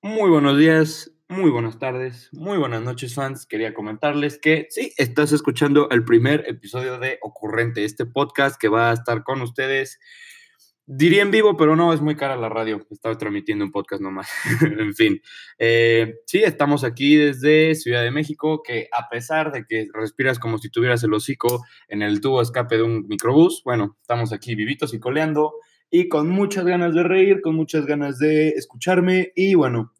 Muy buenos días, muy buenas tardes, muy buenas noches, fans. Quería comentarles que sí, estás escuchando el primer episodio de Ocurrente, este podcast que va a estar con ustedes. Diría en vivo, pero no, es muy cara la radio. Estaba transmitiendo un podcast nomás. en fin. Eh, sí, estamos aquí desde Ciudad de México, que a pesar de que respiras como si tuvieras el hocico en el tubo escape de un microbús, bueno, estamos aquí vivitos y coleando y con muchas ganas de reír, con muchas ganas de escucharme y bueno,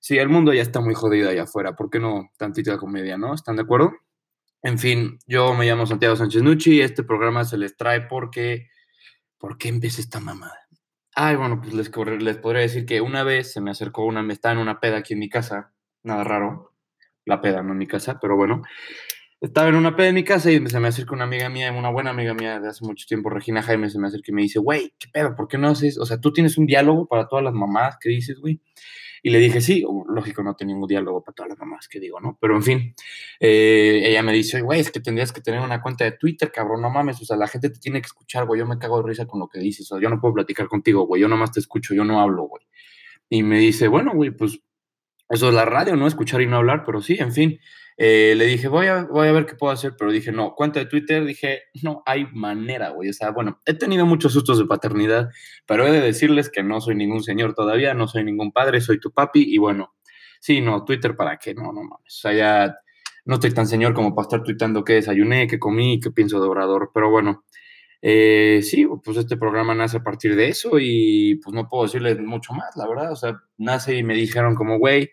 sí, el mundo ya está muy jodido allá afuera, ¿por qué no tantita comedia, no? ¿Están de acuerdo? En fin, yo me llamo Santiago Sánchez Nucci y este programa se les trae porque... ¿Por qué esta mamada? Ay, bueno, pues les, les podría decir que una vez se me acercó una, me estaba en una peda aquí en mi casa, nada raro, la peda, no en mi casa, pero bueno, estaba en una peda en mi casa y se me acerca una amiga mía, una buena amiga mía de hace mucho tiempo, Regina Jaime, se me acerca y me dice, güey, ¿qué pedo? ¿Por qué no haces? O sea, tú tienes un diálogo para todas las mamás que dices, güey. Y le dije, sí, lógico, no tenía ningún diálogo para todas las mamás que digo, ¿no? Pero en fin, eh, ella me dice, güey, es que tendrías que tener una cuenta de Twitter, cabrón, no mames, o sea, la gente te tiene que escuchar, güey, yo me cago de risa con lo que dices, o sea, yo no puedo platicar contigo, güey, yo nomás te escucho, yo no hablo, güey. Y me dice, bueno, güey, pues eso es la radio, ¿no? Escuchar y no hablar, pero sí, en fin. Eh, le dije, voy a, voy a ver qué puedo hacer, pero dije, no, cuenta de Twitter, dije, no hay manera, güey. O sea, bueno, he tenido muchos sustos de paternidad, pero he de decirles que no soy ningún señor todavía, no soy ningún padre, soy tu papi, y bueno, sí, no, Twitter para qué, no, no mames. O sea, ya no estoy tan señor como para estar tuitando qué desayuné, qué comí, qué pienso de Obrador, pero bueno. Eh, sí, pues este programa nace a partir de eso y pues no puedo decirles mucho más, la verdad. O sea, nace y me dijeron como, güey,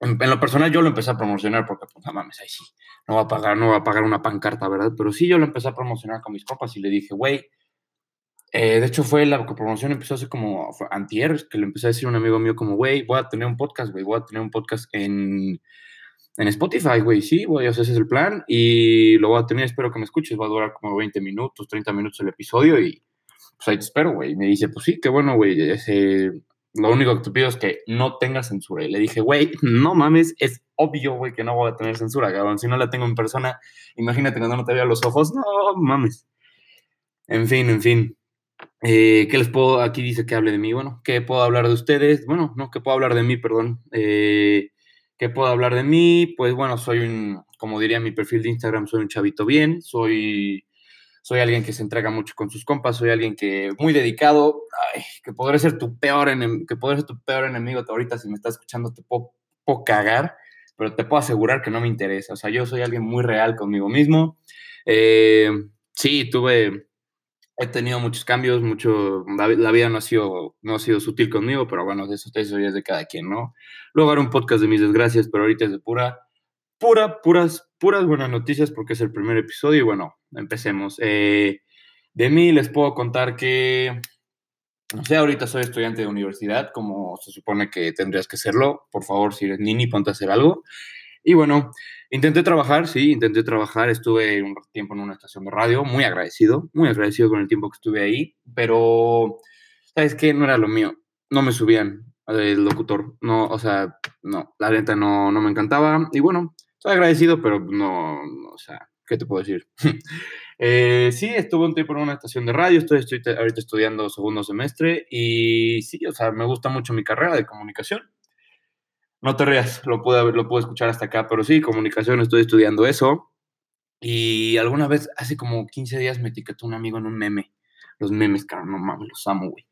en, lo personal yo lo empecé a promocionar porque, pues, no mames, ahí sí, no va a pagar, no va a pagar una pancarta, ¿verdad? Pero sí yo lo empecé a promocionar con mis copas y le dije, güey, eh, de hecho fue la promoción empezó hace como antier, que le empecé a decir un amigo mío como, güey, voy a tener un podcast, güey, voy a tener un podcast en, en Spotify, güey, sí, güey, ese es el plan y lo voy a tener, espero que me escuches, va a durar como 20 minutos, 30 minutos el episodio y pues ahí te espero, güey. Me dice, pues sí, qué bueno, güey, lo único que te pido es que no tenga censura. Y le dije, güey, no mames, es obvio, güey, que no voy a tener censura, cabrón. Si no la tengo en persona, imagínate cuando no te vea los ojos, no mames. En fin, en fin. Eh, ¿Qué les puedo? Aquí dice que hable de mí. Bueno, ¿qué puedo hablar de ustedes? Bueno, no, ¿qué puedo hablar de mí? Perdón. Eh, ¿Qué puedo hablar de mí? Pues bueno, soy un, como diría mi perfil de Instagram, soy un chavito bien, soy soy alguien que se entrega mucho con sus compas, soy alguien que muy dedicado, que podré ser tu peor enemigo, que podré ser tu peor enemigo ahorita si me estás escuchando te puedo, cagar, pero te puedo asegurar que no me interesa, o sea, yo soy alguien muy real conmigo mismo. Eh, sí, tuve, he tenido muchos cambios, mucho, la, vida no ha, sido, no ha sido sutil conmigo, pero bueno, eso, eso ya es de cada quien, ¿no? Luego haré un podcast de mis desgracias, pero ahorita es de pura pura, puras, puras buenas noticias porque es el primer episodio y bueno, empecemos. Eh, de mí les puedo contar que, no sé, ahorita soy estudiante de universidad, como se supone que tendrías que serlo. Por favor, si eres nini, ponte a hacer algo. Y bueno, intenté trabajar, sí, intenté trabajar. Estuve un tiempo en una estación de radio, muy agradecido, muy agradecido con el tiempo que estuve ahí, pero, ¿sabes qué? No era lo mío. No me subían el locutor. No, o sea, no, la neta no, no me encantaba. Y bueno, Estoy agradecido, pero no, o sea, ¿qué te puedo decir? eh, sí, estuve un tiempo en una estación de radio, estoy, estoy ahorita estudiando segundo semestre y sí, o sea, me gusta mucho mi carrera de comunicación. No te rías, lo pude, lo pude escuchar hasta acá, pero sí, comunicación, estoy estudiando eso. Y alguna vez, hace como 15 días, me etiquetó un amigo en un meme. Los memes, caro, no mames, los amo, güey.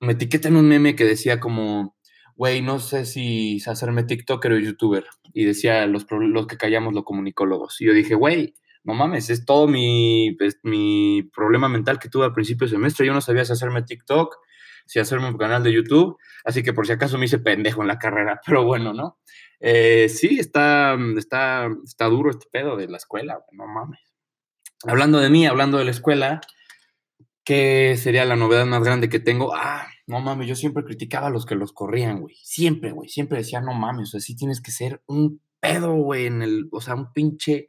Me etiqueta en un meme que decía como, güey, no sé si hacerme TikToker o YouTuber. Y decía, los, los que callamos los comunicólogos. Y yo dije, güey, no mames, es todo mi, mi problema mental que tuve al principio de semestre. Yo no sabía si hacerme TikTok, si hacerme un canal de YouTube. Así que por si acaso me hice pendejo en la carrera. Pero bueno, ¿no? Eh, sí, está, está, está duro este pedo de la escuela, no mames. Hablando de mí, hablando de la escuela, ¿qué sería la novedad más grande que tengo? Ah, no mames, yo siempre criticaba a los que los corrían, güey. Siempre, güey. Siempre decía, no mames, o sea, sí tienes que ser un pedo, güey, en el, o sea, un pinche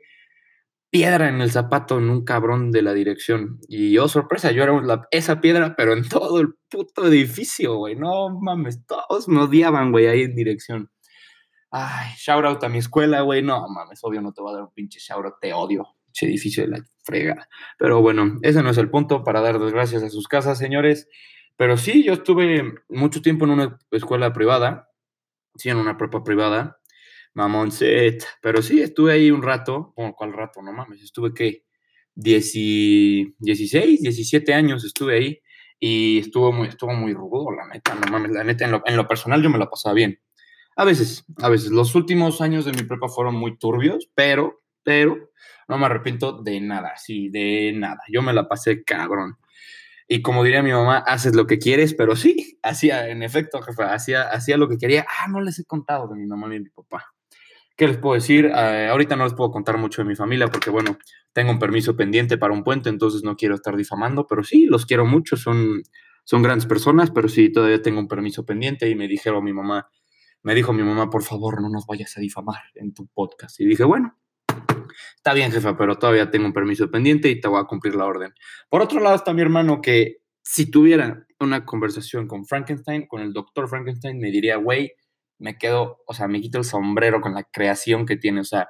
piedra en el zapato en un cabrón de la dirección. Y yo, oh, sorpresa, yo era esa piedra, pero en todo el puto edificio, güey. No mames, todos me odiaban, güey, ahí en dirección. Ay, shout out a mi escuela, güey. No mames, obvio no te voy a dar un pinche shout out, te odio. Pinche edificio de la frega. Pero bueno, ese no es el punto para dar desgracias a sus casas, señores. Pero sí, yo estuve mucho tiempo en una escuela privada. sí, en una prepa privada, mamón set, pero sí, estuve ahí un rato, bueno, ¿cuál rato? No mames, estuve que 16, 17 años estuve ahí y estuvo muy, estuvo muy rudo, la neta, no mames, la neta, en lo, en lo personal yo me la pasaba bien. A veces, a veces, los últimos años de mi prepa fueron muy turbios, pero, pero, no me arrepiento de nada, sí, de nada. Yo me la pasé cabrón. Y como diría mi mamá, haces lo que quieres, pero sí, hacía, en efecto, jefe, hacía, hacía lo que quería. Ah, no les he contado de mi mamá ni de mi papá. ¿Qué les puedo decir? Eh, ahorita no les puedo contar mucho de mi familia porque, bueno, tengo un permiso pendiente para un puente, entonces no quiero estar difamando, pero sí, los quiero mucho, son, son grandes personas, pero sí, todavía tengo un permiso pendiente y me dijeron mi mamá, me dijo mi mamá, por favor, no nos vayas a difamar en tu podcast. Y dije, bueno, Está bien, jefa, pero todavía tengo un permiso pendiente y te voy a cumplir la orden. Por otro lado está mi hermano que si tuviera una conversación con Frankenstein, con el doctor Frankenstein, me diría, güey, me quedo, o sea, me quito el sombrero con la creación que tiene. O sea,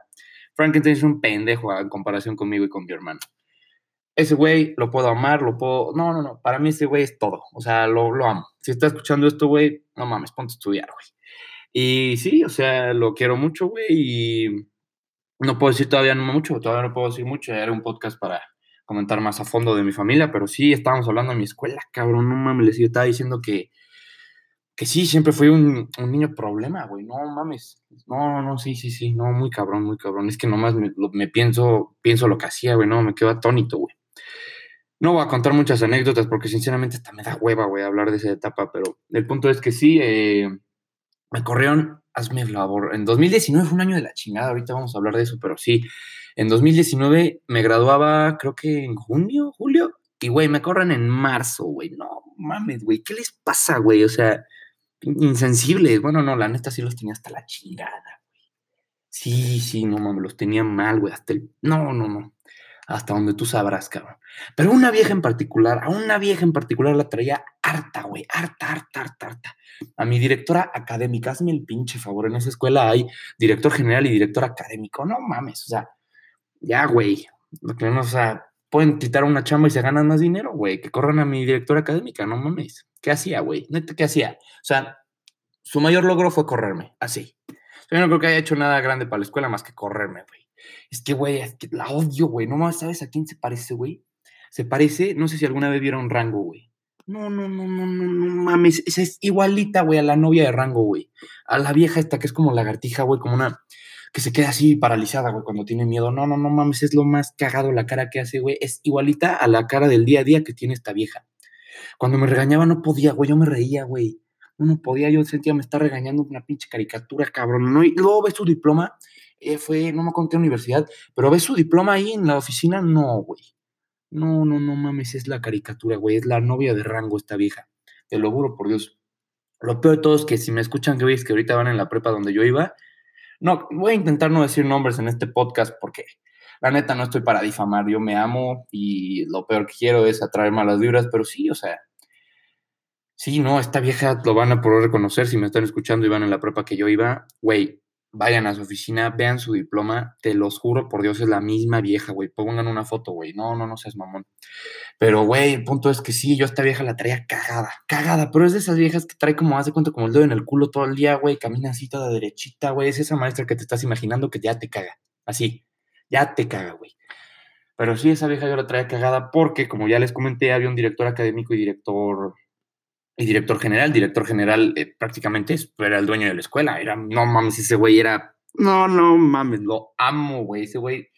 Frankenstein es un pendejo en comparación conmigo y con mi hermano. Ese güey lo puedo amar, lo puedo... No, no, no, para mí ese güey es todo. O sea, lo, lo amo. Si está escuchando esto, güey, no mames, ponte a estudiar, güey. Y sí, o sea, lo quiero mucho, güey, y no puedo decir todavía mucho, todavía no puedo decir mucho. Era un podcast para comentar más a fondo de mi familia, pero sí estábamos hablando de mi escuela, cabrón. No mames, les estaba diciendo que, que sí, siempre fui un, niño problema, güey. No mames. No, no, sí, sí, sí. No, muy cabrón, muy cabrón. Es que nomás me, me pienso, pienso lo que hacía, güey. No, me quedo atónito, güey. No voy a contar muchas anécdotas porque sinceramente hasta me da hueva, güey, hablar de esa etapa, pero el punto es que sí, eh, me corrieron hazme el favor. En 2019 fue un año de la chingada, ahorita vamos a hablar de eso, pero sí. En 2019 me graduaba, creo que en junio, julio, y güey, me corren en marzo, güey. No mames, güey, ¿qué les pasa, güey? O sea, insensibles. Bueno, no, la neta sí los tenía hasta la chingada, güey. Sí, sí, no mames, los tenía mal, güey, hasta el. No, no, no hasta donde tú sabrás, cabrón. Pero una vieja en particular, a una vieja en particular la traía harta, güey, harta, harta, harta, harta. A mi directora académica, hazme el pinche favor, en esa escuela hay director general y director académico, no mames, o sea, ya, güey, o sea, pueden quitar una chamba y se ganan más dinero, güey, que corran a mi directora académica, no mames. ¿Qué hacía, güey? ¿qué hacía? O sea, su mayor logro fue correrme, así. Yo no creo que haya hecho nada grande para la escuela más que correrme, güey. Es que, güey, la odio, güey. No más, ¿sabes a quién se parece, güey? Se parece, no sé si alguna vez vieron Rango, güey. No, no, no, no, no, no mames. Esa es igualita, güey, a la novia de Rango, güey. A la vieja esta que es como lagartija, güey, como una. que se queda así paralizada, güey, cuando tiene miedo. No, no, no mames, es lo más cagado la cara que hace, güey. Es igualita a la cara del día a día que tiene esta vieja. Cuando me regañaba no podía, güey, yo me reía, güey. No, podía, yo sentía me está regañando una pinche caricatura, cabrón. Y luego ves su diploma eh, fue, no me acuerdo qué universidad, pero ves su diploma ahí en la oficina, no, güey. No, no, no mames, es la caricatura, güey, es la novia de rango esta vieja. Te lo juro por Dios. Lo peor de todo es que si me escuchan que veis que ahorita van en la prepa donde yo iba, no, voy a intentar no decir nombres en este podcast porque la neta no estoy para difamar, yo me amo y lo peor que quiero es atraer malas vibras, pero sí, o sea, sí, no, esta vieja lo van a poder reconocer si me están escuchando y van en la prepa que yo iba, güey, vayan a su oficina, vean su diploma, te los juro por Dios, es la misma vieja, güey. Pongan una foto, güey. No, no, no seas mamón. Pero, güey, el punto es que sí, yo a esta vieja la traía cagada, cagada, pero es de esas viejas que trae como, hace cuenta, como el dedo en el culo todo el día, güey, camina así toda derechita, güey. Es esa maestra que te estás imaginando que ya te caga. Así, ya te caga, güey. Pero sí, esa vieja yo la traía cagada porque, como ya les comenté, había un director académico y director y director general. Director general eh, prácticamente era el dueño de la escuela. Era, no mames, ese güey era, no, no mames, lo amo, güey. Ese güey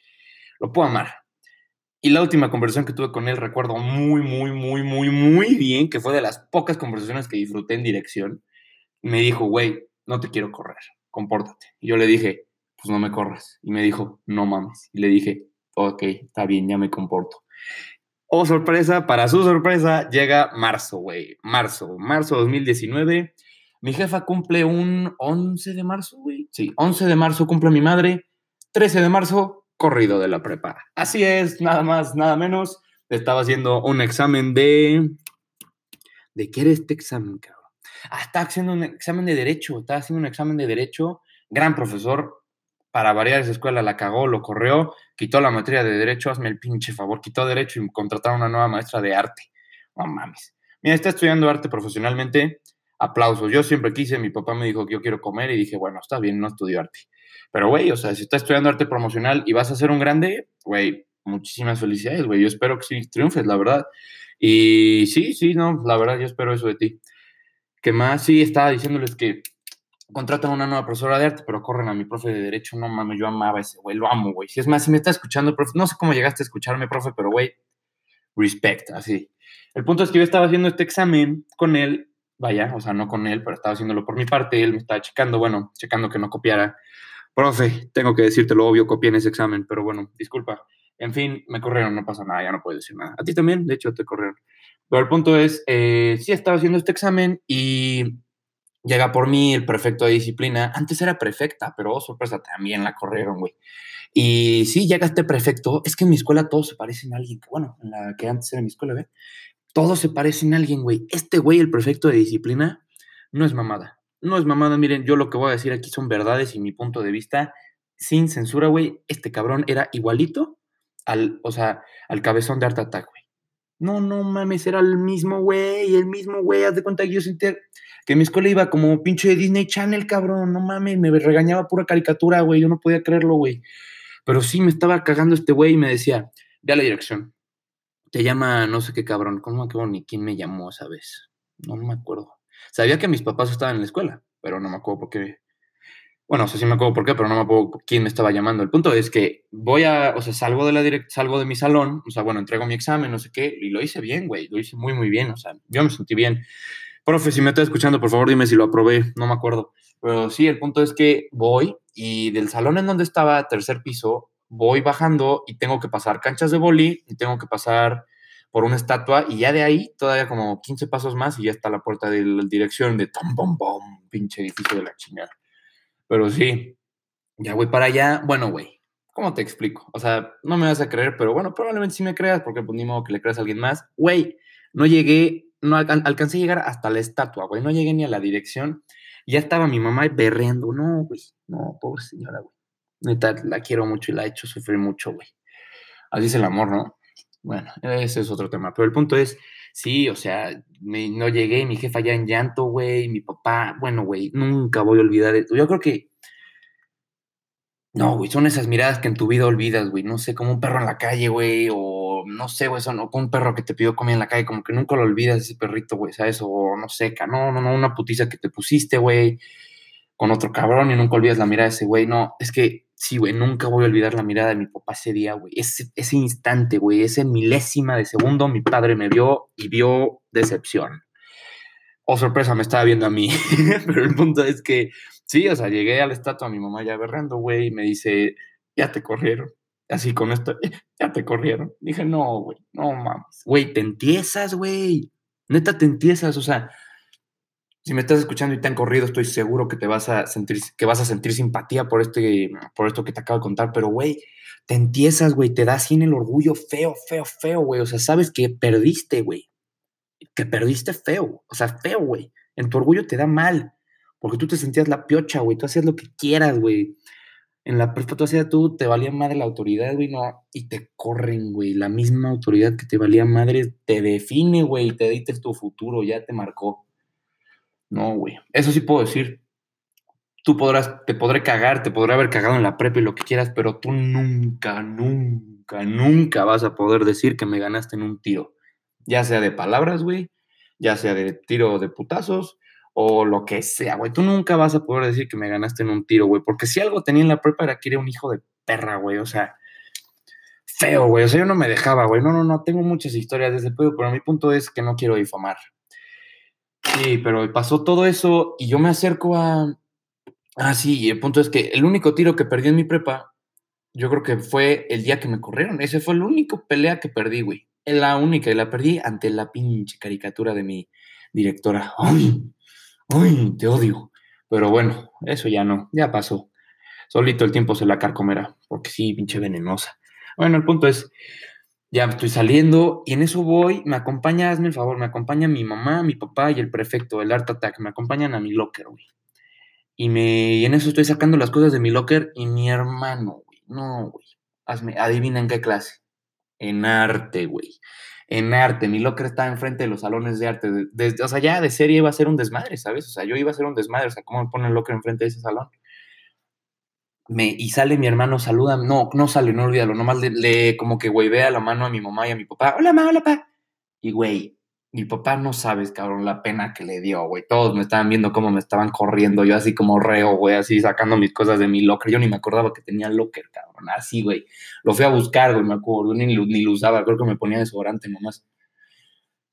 lo puedo amar. Y la última conversación que tuve con él recuerdo muy, muy, muy, muy, muy bien, que fue de las pocas conversaciones que disfruté en dirección. Me dijo, güey, no te quiero correr, compórtate. Y yo le dije, pues no me corras. Y me dijo, no mames. Y le dije, ok, está bien, ya me comporto. Oh, sorpresa, para su sorpresa, llega marzo, güey. Marzo, marzo 2019. Mi jefa cumple un 11 de marzo, güey. Sí, 11 de marzo cumple mi madre. 13 de marzo, corrido de la prepa. Así es, nada más, nada menos. Estaba haciendo un examen de... ¿De qué era este examen, cabrón? Ah, estaba haciendo un examen de derecho. Estaba haciendo un examen de derecho. Gran profesor, para variar esa escuela la cagó, lo corrió, quitó la materia de derecho, hazme el pinche favor, quitó derecho y contrataron una nueva maestra de arte. No mames. Mira, está estudiando arte profesionalmente, aplausos. Yo siempre quise, mi papá me dijo que yo quiero comer y dije, bueno, está bien, no estudio arte. Pero, güey, o sea, si estás estudiando arte promocional y vas a ser un grande, güey, muchísimas felicidades, güey. Yo espero que sí triunfes, la verdad. Y sí, sí, no, la verdad, yo espero eso de ti. Que más, sí, estaba diciéndoles que contratan a una nueva profesora de arte, pero corren a mi profe de derecho. No mames, yo amaba ese güey, lo amo, güey. Si es más, si me está escuchando, profe, no sé cómo llegaste a escucharme, profe, pero güey, respect, así. El punto es que yo estaba haciendo este examen con él, vaya, o sea, no con él, pero estaba haciéndolo por mi parte, él me estaba checando, bueno, checando que no copiara. Profe, tengo que decirte lo obvio, copié en ese examen, pero bueno, disculpa. En fin, me corrieron, no pasa nada, ya no puedo decir nada. A ti también, de hecho, te corrieron. Pero el punto es, eh, sí estaba haciendo este examen y llega por mí el prefecto de disciplina. Antes era prefecta, pero oh, sorpresa, también la corrieron, güey. Y sí, llega este prefecto. Es que en mi escuela todos se parecen a alguien. Bueno, en la que antes era mi escuela, ¿ve? Todos se parecen a alguien, güey. Este güey, el prefecto de disciplina, no es mamada. No es mamada. Miren, yo lo que voy a decir aquí son verdades y mi punto de vista, sin censura, güey. Este cabrón era igualito al, o sea, al cabezón de Art Attack, güey. No, no mames, era el mismo güey, el mismo güey. Haz de cuenta que yo sentía que mi escuela iba como pinche de Disney Channel, cabrón. No mames, me regañaba pura caricatura, güey. Yo no podía creerlo, güey. Pero sí me estaba cagando este güey y me decía, ve a la dirección. Te llama no sé qué cabrón. ¿Cómo me acuerdo ni quién me llamó esa vez? No me acuerdo. Sabía que mis papás estaban en la escuela, pero no me acuerdo por qué. Bueno, o sea, sí me acuerdo por qué, pero no me acuerdo quién me estaba llamando. El punto es que voy a, o sea, salgo de la direct, salgo de mi salón, o sea, bueno, entrego mi examen, no sé qué, y lo hice bien, güey, lo hice muy, muy bien, o sea, yo me sentí bien. Profe, si me estás escuchando, por favor, dime si lo aprobé, no me acuerdo. Pero sí, el punto es que voy y del salón en donde estaba, tercer piso, voy bajando y tengo que pasar canchas de boli y tengo que pasar por una estatua y ya de ahí todavía como 15 pasos más y ya está la puerta de la dirección de tom, bom, bom, pinche edificio de la chingada. Pero sí, ya voy para allá. Bueno, güey, ¿cómo te explico? O sea, no me vas a creer, pero bueno, probablemente sí me creas porque pues ni modo que le creas a alguien más. Güey, no llegué, no alcancé a llegar hasta la estatua, güey, no llegué ni a la dirección. Ya estaba mi mamá berreando, no, güey, no, pobre señora, güey. La quiero mucho y la he hecho sufrir mucho, güey. Así es el amor, ¿no? Bueno, ese es otro tema. Pero el punto es, sí, o sea, no llegué, mi jefa ya en llanto, güey, mi papá, bueno, güey, nunca voy a olvidar esto. Yo creo que, no, güey, son esas miradas que en tu vida olvidas, güey. No sé, como un perro en la calle, güey, o no sé, güey, son, o con un perro que te pidió comida en la calle, como que nunca lo olvidas ese perrito, güey, ¿sabes? O no sé, no, no, no, una putiza que te pusiste, güey, con otro cabrón y nunca olvidas la mirada de ese güey. No, es que Sí, güey, nunca voy a olvidar la mirada de mi papá ese día, güey. Ese, ese instante, güey, ese milésima de segundo, mi padre me vio y vio decepción. Oh, sorpresa, me estaba viendo a mí. Pero el punto es que, sí, o sea, llegué a la estatua, mi mamá ya berrando, güey, y me dice, ya te corrieron. Así con esto, ya te corrieron. Dije, no, güey, no mames. Güey, te entiesas, güey. Neta, te entiesas, o sea, si me estás escuchando y te han corrido, estoy seguro que te vas a sentir, que vas a sentir simpatía por, este, por esto que te acabo de contar, pero güey, te entiesas, güey, te da sin el orgullo feo, feo, feo, güey. O sea, sabes que perdiste, güey. Que perdiste feo, o sea, feo, güey. En tu orgullo te da mal, porque tú te sentías la piocha, güey. Tú hacías lo que quieras, güey. En la prepa tú hacías tú, te valía madre la autoridad, güey, no. Y te corren, güey. La misma autoridad que te valía madre te define, güey, te dices tu futuro, ya te marcó. No, güey. Eso sí puedo decir. Tú podrás, te podré cagar, te podré haber cagado en la prepa y lo que quieras, pero tú nunca, nunca, nunca vas a poder decir que me ganaste en un tiro. Ya sea de palabras, güey, ya sea de tiro de putazos o lo que sea, güey. Tú nunca vas a poder decir que me ganaste en un tiro, güey, porque si algo tenía en la prepa era que era un hijo de perra, güey, o sea, feo, güey. O sea, yo no me dejaba, güey. No, no, no, tengo muchas historias de ese pedo, pero mi punto es que no quiero difamar. Sí, pero pasó todo eso y yo me acerco a... Ah, sí, y el punto es que el único tiro que perdí en mi prepa, yo creo que fue el día que me corrieron. Ese fue el único pelea que perdí, güey. La única y la perdí ante la pinche caricatura de mi directora. ¡Ay! Te odio. Pero bueno, eso ya no, ya pasó. Solito el tiempo se la carcomerá, porque sí, pinche venenosa. Bueno, el punto es, ya estoy saliendo y en eso voy, me acompaña, hazme el favor, me acompaña mi mamá, mi papá y el prefecto, el Art Attack, me acompañan a mi locker, güey. Y, me, y en eso estoy sacando las cosas de mi locker y mi hermano, güey, no, güey, hazme, adivina en qué clase. En arte, güey. En arte. Mi locker estaba enfrente de los salones de arte. O sea, ya de serie iba a ser un desmadre, ¿sabes? O sea, yo iba a ser un desmadre. O sea, ¿cómo me ponen el locker enfrente de ese salón? Me, y sale mi hermano, saluda. No, no sale, no olvídalo. Nomás le, le como que güey vea la mano a mi mamá y a mi papá. Hola, mamá, hola, papá. Y güey, mi papá no sabes, cabrón, la pena que le dio, güey. Todos me estaban viendo cómo me estaban corriendo, yo así como reo, güey, así sacando mis cosas de mi locker. Yo ni me acordaba que tenía locker, cabrón, así, güey. Lo fui a buscar, güey, me acuerdo, ni, ni lo usaba, creo que me ponía desodorante nomás.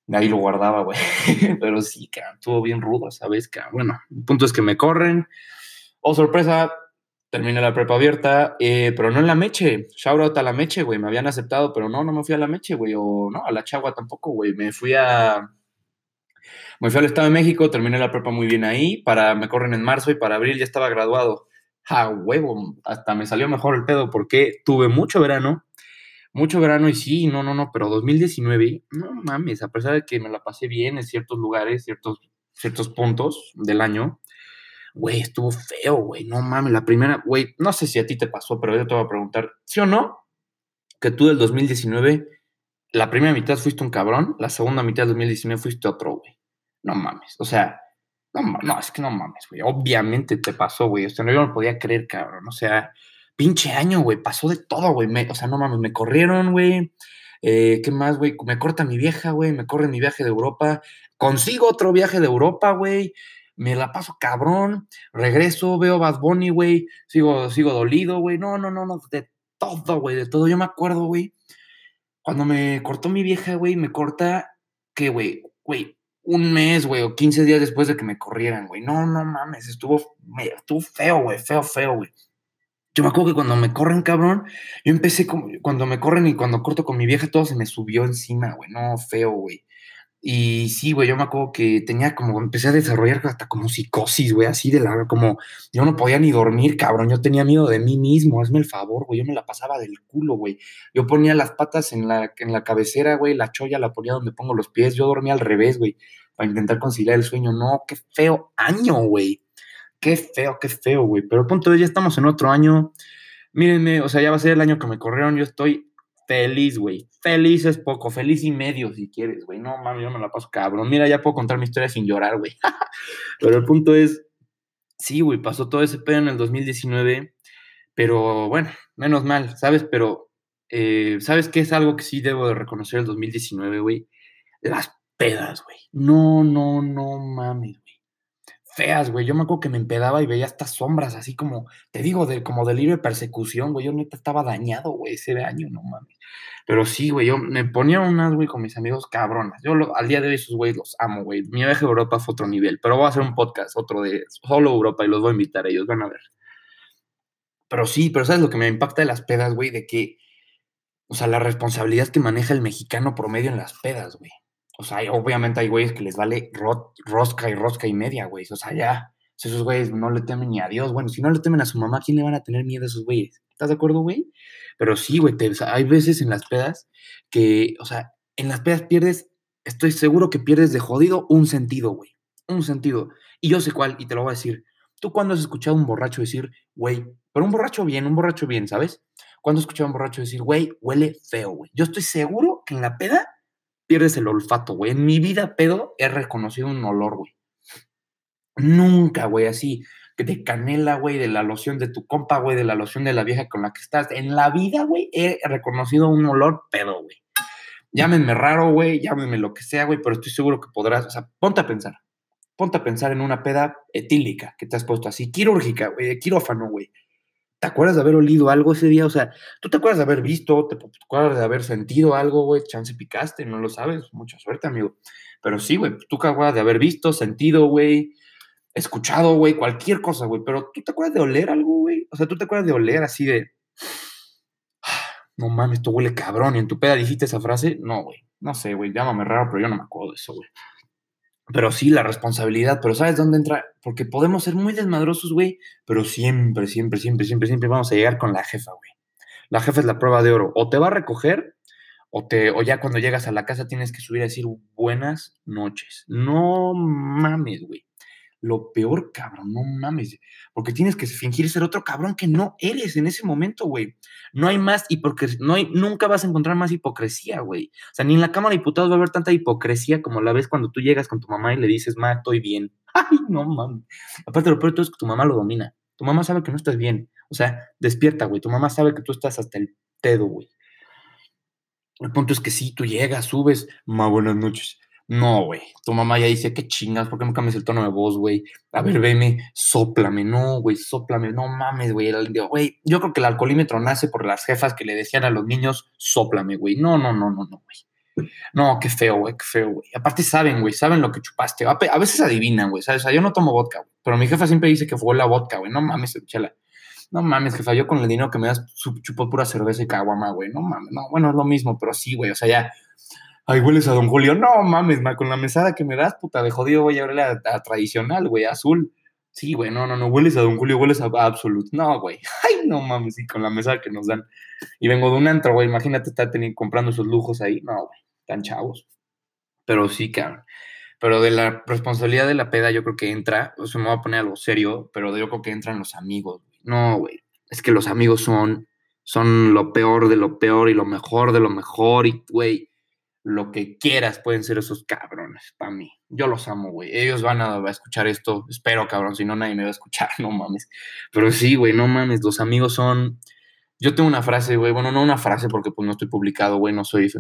De ahí lo guardaba, güey. Pero sí, cabrón, estuvo bien rudo, ¿sabes? Cabrón. Bueno, el punto es que me corren. Oh, sorpresa, terminé la prepa abierta, eh, pero no en la Meche. Shout out a la Meche, güey. Me habían aceptado, pero no, no me fui a la Meche, güey. O no, a la Chagua tampoco, güey. Me fui a. Me fui al Estado de México, terminé la prepa muy bien ahí. Para, me corren en marzo y para abril ya estaba graduado. Ja, huevo, hasta me salió mejor el pedo porque tuve mucho verano, mucho verano y sí, no, no, no, pero 2019, no mames, a pesar de que me la pasé bien en ciertos lugares, ciertos, ciertos puntos del año, güey, estuvo feo, güey, no mames, la primera, güey, no sé si a ti te pasó, pero yo te voy a preguntar, ¿sí o no? Que tú del 2019, la primera mitad fuiste un cabrón, la segunda mitad del 2019 fuiste otro, güey. No mames, o sea, no, no, es que no mames, güey, obviamente te pasó, güey, o sea, no, yo no podía creer, cabrón, o sea, pinche año, güey, pasó de todo, güey, o sea, no mames, me corrieron, güey, eh, ¿qué más, güey? Me corta mi vieja, güey, me corre mi viaje de Europa, consigo otro viaje de Europa, güey, me la paso cabrón, regreso, veo Bad Bunny, güey, sigo, sigo dolido, güey, no, no, no, no, de todo, güey, de todo. Yo me acuerdo, güey, cuando me cortó mi vieja, güey, me corta, ¿qué, güey? Güey, un mes, güey, o 15 días después de que me corrieran, güey. No, no mames, estuvo, estuvo feo, güey, feo, feo, güey. Yo me acuerdo que cuando me corren, cabrón, yo empecé como, cuando me corren y cuando corto con mi vieja, todo se me subió encima, güey, no, feo, güey. Y sí, güey, yo me acuerdo que tenía como, empecé a desarrollar hasta como psicosis, güey, así de la, como, yo no podía ni dormir, cabrón, yo tenía miedo de mí mismo, hazme el favor, güey, yo me la pasaba del culo, güey. Yo ponía las patas en la, en la cabecera, güey, la cholla la ponía donde pongo los pies, yo dormía al revés, güey, para intentar conciliar el sueño. No, qué feo año, güey. Qué feo, qué feo, güey. Pero punto ya estamos en otro año. Mírenme, o sea, ya va a ser el año que me corrieron, yo estoy Feliz, güey. Feliz es poco, feliz y medio si quieres, güey. No mames, yo me la paso cabrón. Mira, ya puedo contar mi historia sin llorar, güey. pero el punto es, sí, güey, pasó todo ese pedo en el 2019, pero bueno, menos mal, ¿sabes? Pero, eh, ¿sabes qué es algo que sí debo de reconocer el 2019, güey? Las pedas, güey. No, no, no mames, feas, güey. Yo me acuerdo que me empedaba y veía estas sombras, así como, te digo, de, como delirio de persecución, güey. Yo neta estaba dañado, güey, ese año, no mames. Pero sí, güey, yo me ponía unas, güey, con mis amigos cabronas. Yo al día de hoy esos güey los amo, güey. Mi viaje a Europa fue otro nivel, pero voy a hacer un podcast, otro de solo Europa, y los voy a invitar a ellos, van a ver. Pero sí, pero ¿sabes lo que me impacta de las pedas, güey? De que, o sea, la responsabilidad que maneja el mexicano promedio en las pedas, güey. O sea, obviamente hay güeyes que les vale rosca y rosca y media, güey. O sea, ya, si esos güeyes no le temen ni a Dios, bueno, si no le temen a su mamá, ¿quién le van a tener miedo a esos güeyes? ¿Estás de acuerdo, güey? Pero sí, güey, hay veces en las pedas que, o sea, en las pedas pierdes, estoy seguro que pierdes de jodido un sentido, güey. Un sentido. Y yo sé cuál, y te lo voy a decir. ¿Tú cuándo has escuchado a un borracho decir, güey, pero un borracho bien, un borracho bien, ¿sabes? ¿Cuándo has escuchado a un borracho decir, güey, huele feo, güey? Yo estoy seguro que en la peda pierdes el olfato, güey. En mi vida, pedo, he reconocido un olor, güey. Nunca, güey, así, de canela, güey, de la loción de tu compa, güey, de la loción de la vieja con la que estás. En la vida, güey, he reconocido un olor pedo, güey. Llámenme raro, güey, llámenme lo que sea, güey, pero estoy seguro que podrás, o sea, ponte a pensar. Ponte a pensar en una peda etílica que te has puesto así, quirúrgica, güey, de quirófano, güey. ¿Te acuerdas de haber olido algo ese día? O sea, ¿tú te acuerdas de haber visto, te, acuerdas de haber sentido algo, güey? Chance picaste, no lo sabes. Mucha suerte, amigo. Pero sí, güey, tú te acuerdas de haber visto, sentido, güey, escuchado, güey, cualquier cosa, güey. Pero ¿tú te acuerdas de oler algo, güey? O sea, ¿tú te acuerdas de oler así de... No mames, esto huele cabrón. ¿Y en tu peda dijiste esa frase? No, güey. No sé, güey, llámame raro, pero yo no me acuerdo de eso, güey. Pero sí, la responsabilidad, pero ¿sabes dónde entra? Porque podemos ser muy desmadrosos, güey, pero siempre, siempre, siempre, siempre, siempre vamos a llegar con la jefa, güey. La jefa es la prueba de oro. O te va a recoger, o, te, o ya cuando llegas a la casa tienes que subir a decir buenas noches. No mames, güey. Lo peor, cabrón, no mames, porque tienes que fingir ser otro cabrón que no eres en ese momento, güey. No hay más hipocresía, no hay, nunca vas a encontrar más hipocresía, güey. O sea, ni en la Cámara de Diputados va a haber tanta hipocresía como la ves cuando tú llegas con tu mamá y le dices, ma, estoy bien. Ay, no mames. Aparte, lo peor de todo es que tu mamá lo domina. Tu mamá sabe que no estás bien. O sea, despierta, güey. Tu mamá sabe que tú estás hasta el dedo, güey. El punto es que sí, tú llegas, subes, ma, buenas noches no, güey. Tu mamá ya dice, qué chingas, ¿por qué no cambias el tono de voz, güey? A ver, veme, soplame, no, güey, soplame, no mames, güey. Güey, yo creo que el alcoholímetro nace por las jefas que le decían a los niños, soplame, güey. No, no, no, no, no, güey. No, qué feo, güey, qué feo, güey. Aparte saben, güey, saben lo que chupaste. A veces adivinan, güey. O sea, yo no tomo vodka, güey. Pero mi jefa siempre dice que fue la vodka, güey. No mames, chela. No mames, jefa, yo con el dinero que me das chupo pura cerveza y caguama, güey. No mames, no, bueno, es lo mismo, pero sí, güey. O sea, ya Ay, hueles a Don Julio. No mames, ma, con la mesada que me das, puta, de jodido voy a verle a, tradicional, güey, azul. Sí, güey, no, no, no, hueles a Don Julio, hueles a Absolute. No, güey. Ay, no mames, sí, con la mesada que nos dan. Y vengo de un antro, güey, imagínate estar teniendo, comprando esos lujos ahí. No, güey, tan chavos. Pero sí, cabrón. Pero de la responsabilidad de la peda, yo creo que entra, o sea, me voy a poner algo serio, pero yo creo que entran los amigos, güey. No, güey. Es que los amigos son, son lo peor de lo peor y lo mejor de lo mejor. Y, güey, lo que quieras pueden ser esos cabrones para mí. Yo los amo, güey. Ellos van a, escuchar esto. Espero, cabrón, si no nadie me va a escuchar, no mames. Pero sí, güey, no mames, los amigos son... Yo tengo una frase, güey, bueno, no una frase porque pues no estoy publicado, güey, no soy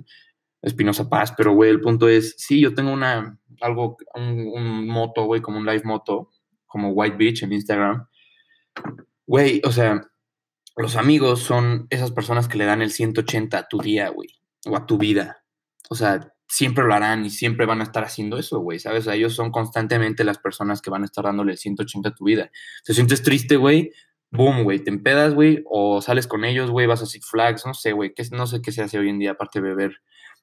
Espinosa Paz, pero, güey, el punto es, sí, yo tengo una, algo, un, un moto, güey, como un live moto, como White Beach en Instagram. Güey, o sea, los amigos son esas personas que le dan el 180 a tu día, güey, o a tu vida o sea, siempre lo harán y siempre van a estar haciendo eso, güey, ¿sabes? Ellos son constantemente las personas que van a estar dándole el 180 a tu vida. Te sientes triste, güey, boom, güey, te empedas, güey, o sales con ellos, güey, vas a Six Flags, no sé, güey, no sé qué se hace hoy en día aparte de beber,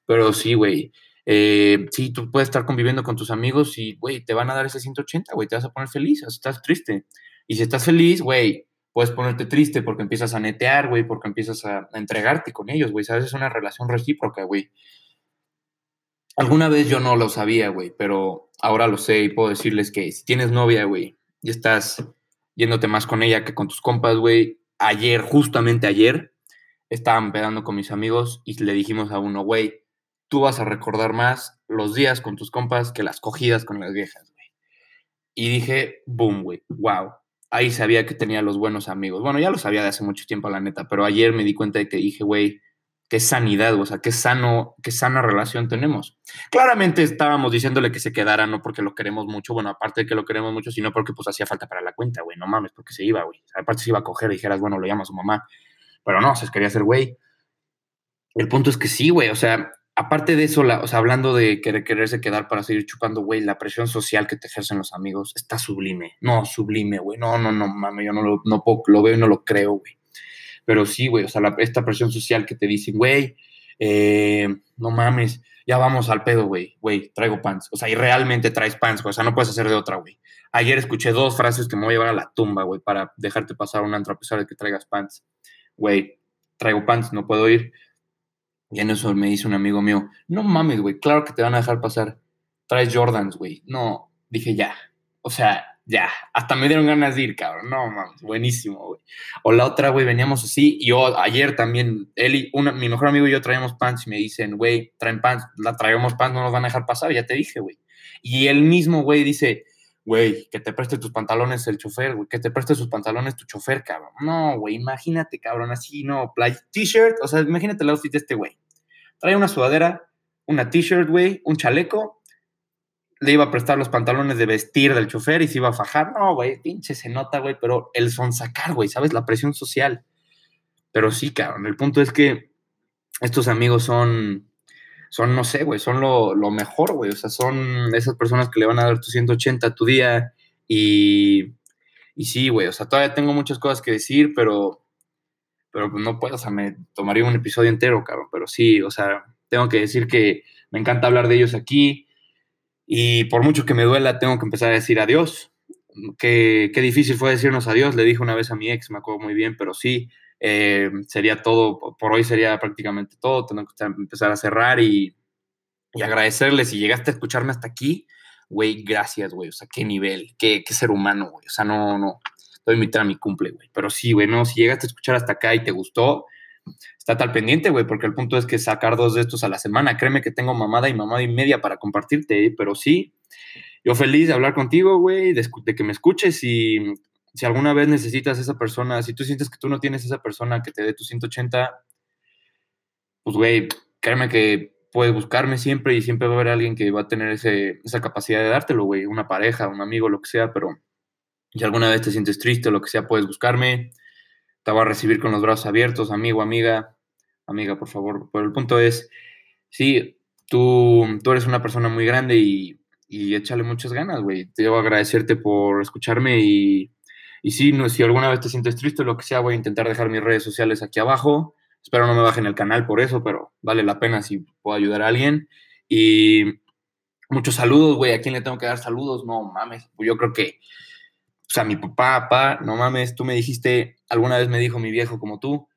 pero sí, güey. Eh, sí, tú puedes estar conviviendo con tus amigos y, güey, te van a dar ese 180, güey, te vas a poner feliz, o sea, estás triste. Y si estás feliz, güey, puedes ponerte triste porque empiezas a netear, güey, porque empiezas a entregarte con ellos, güey, ¿sabes? Es una relación recíproca, güey. Alguna vez yo no lo sabía, güey, pero ahora lo sé y puedo decirles que si tienes novia, güey, y estás yéndote más con ella que con tus compas, güey, ayer, justamente ayer, estaban pedando con mis amigos y le dijimos a uno, güey, tú vas a recordar más los días con tus compas que las cogidas con las viejas, güey. Y dije, boom, güey, wow. Ahí sabía que tenía los buenos amigos. Bueno, ya lo sabía de hace mucho tiempo, la neta, pero ayer me di cuenta de que dije, güey, qué sanidad, o sea, qué sano, qué sana relación tenemos. Claramente estábamos diciéndole que se quedara, no porque lo queremos mucho, bueno, aparte de que lo queremos mucho, sino porque pues hacía falta para la cuenta, güey, no mames, porque se iba, güey. Aparte se iba a coger y dijeras, bueno, lo llama su mamá, pero no, se quería hacer güey. El punto es que sí, güey, o sea, aparte de eso, o sea, hablando de querer, quererse quedar para seguir chupando, güey, la presión social que te ejercen los amigos está sublime. No, sublime, güey. No, no, no, mames, yo no lo, no lo veo y no lo creo, güey. Pero sí, güey, o sea, esta presión social que te dicen, güey, eh, no mames, ya vamos al pedo, güey, güey, traigo pants. O sea, y realmente traes pants, güey, o sea, no puedes hacer de otra, güey. Ayer escuché dos frases que me voy a llevar a la tumba, güey, para dejarte pasar un antro pesar de que traigas pants. Güey, traigo pants, no puedo ir. Y en eso me dice un amigo mío, no mames, güey, claro que te van a dejar pasar. Traes Jordans, güey. No, dije ya. O sea, ya, hasta me dieron ganas de ir, cabrón. No, mames, buenísimo, güey. O la otra, güey, veníamos así. Y yo ayer también, y una, mi mejor amigo y yo traíamos pants y me dicen, güey, traen pants, la traemos pants, no nos van a dejar pasar, ya te dije, güey. Y él mismo, güey, dice, güey, que te preste tus pantalones el chofer, güey, que te preste sus pantalones tu chofer, cabrón. No, güey, imagínate, cabrón, así, no, play, t-shirt, o sea, imagínate el outfit de este güey. Trae una sudadera, una t-shirt, güey, un chaleco le iba a prestar los pantalones de vestir del chofer y se iba a fajar. No, güey, pinche se nota, güey, pero el son sacar, güey, ¿sabes? La presión social. Pero sí, cabrón, el punto es que estos amigos son, son no sé, güey, son lo, mejor, güey. O sea, son esas personas que le van a dar tu 180 a tu día y, y sí, güey, o sea, todavía tengo muchas cosas que decir, pero, pero pues no puedo, o sea, me tomaría un episodio entero, cabrón, pero sí, o sea, tengo que decir que me encanta hablar de ellos aquí y por mucho que me duela, tengo que empezar a decir adiós. Qué, qué difícil fue decirnos adiós, le dije una vez a mi ex, me acuerdo muy bien, pero sí, eh, sería todo, por hoy sería prácticamente todo, tengo que empezar a cerrar y, y agradecerles si llegaste a escucharme hasta aquí. güey, gracias, güey. O sea, qué nivel, qué, qué ser humano, güey. O sea, no, no. Invitar a mi cumple, güey. Pero sí, güey, no, si llegaste a escuchar hasta acá y te gustó, está tal pendiente, güey, porque el punto es que sacar dos de estos a la semana. Créeme que tengo mamada y mamada y media para compartirte, ¿eh? pero sí, yo feliz de hablar contigo, güey, de, que me escuches y si alguna vez necesitas esa persona, si tú sientes que tú no tienes esa persona que te dé tu 180, pues, güey, créeme que puedes buscarme siempre y siempre va a haber alguien que va a tener ese, esa capacidad de dártelo, güey, una pareja, un amigo, lo que sea, pero si alguna vez te sientes triste o lo que sea, puedes buscarme te va a recibir con los brazos abiertos, amigo, amiga, amiga, por favor. Pero el punto es, sí, tú, tú eres una persona muy grande y, y échale muchas ganas, güey. Te debo agradecerte por escucharme y, y sí, no, si alguna vez te sientes triste o lo que sea, voy a intentar dejar mis redes sociales aquí abajo. Espero no me bajen el canal por eso, pero vale la pena si puedo ayudar a alguien. Y muchos saludos, güey. ¿A quién le tengo que dar saludos? No mames. Yo creo que o sea, mi papá, papá, no mames, tú me dijiste, alguna vez me dijo mi viejo como tú,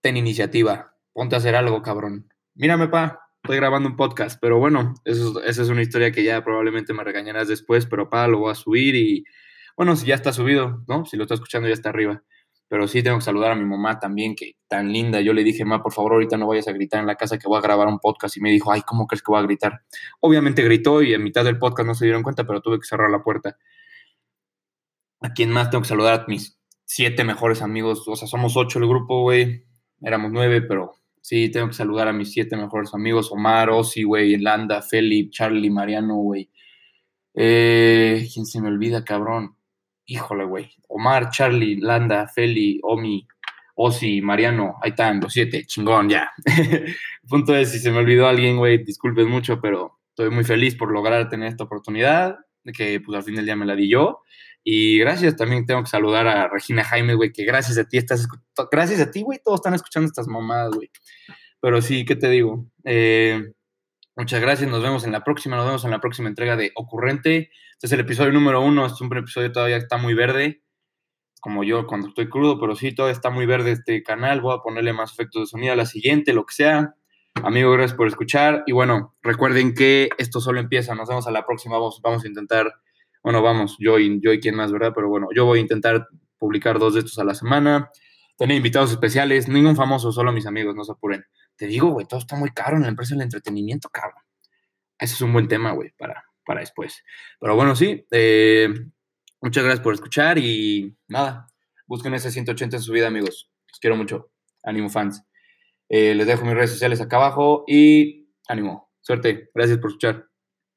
ten iniciativa, ponte a hacer algo, cabrón. Mírame, pa, estoy grabando un podcast, pero bueno, eso, esa es una historia que ya probablemente me regañarás después, pero pa, lo voy a subir y, bueno, si ya está subido, ¿no? Si lo está escuchando ya está arriba. Pero sí tengo que saludar a mi mamá también, que tan linda. Yo le dije, ma, por favor, ahorita no vayas a gritar en la casa que voy a grabar un podcast. Y me dijo, ay, ¿cómo crees que voy a gritar? Obviamente gritó y en mitad del podcast no se dieron cuenta, pero tuve que cerrar la puerta. ¿A quién más tengo que saludar? A mis siete mejores amigos. O sea, somos ocho el grupo, güey. Éramos nueve, pero sí, tengo que saludar a mis siete mejores amigos. Omar, Osi, güey, Landa, Felipe, Charlie, Mariano, güey. Eh, ¿Quién se me olvida, cabrón? Híjole, güey. Omar, Charlie, Landa, Feli, Omi, Osi, Mariano. Ahí están, los siete. Chingón, ya. punto es, si se me olvidó alguien, güey, disculpen mucho, pero estoy muy feliz por lograr tener esta oportunidad, que pues al fin del día me la di yo. Y gracias, también tengo que saludar a Regina Jaime, güey, que gracias a ti estás, gracias a ti, güey, todos están escuchando estas mamadas, güey. Pero sí, ¿qué te digo? Eh, muchas gracias, nos vemos en la próxima, nos vemos en la próxima entrega de Ocurrente. Este es el episodio número uno, es un episodio todavía está muy verde, como yo cuando estoy crudo, pero sí, todavía está muy verde este canal, voy a ponerle más efectos de sonido a la siguiente, lo que sea. Amigo, gracias por escuchar. Y bueno, recuerden que esto solo empieza. Nos vemos a la próxima. Vamos, vamos a intentar bueno, vamos, yo y, yo y quién más, ¿verdad? Pero bueno, yo voy a intentar publicar dos de estos a la semana. Tener invitados especiales, ningún famoso, solo mis amigos, no se apuren. Te digo, güey, todo está muy caro en la empresa del entretenimiento, cabrón. Ese es un buen tema, güey, para, para después. Pero bueno, sí, eh, muchas gracias por escuchar y nada, busquen ese 180 en su vida, amigos. Los quiero mucho. Ánimo, fans. Eh, les dejo mis redes sociales acá abajo y ánimo. Suerte. Gracias por escuchar.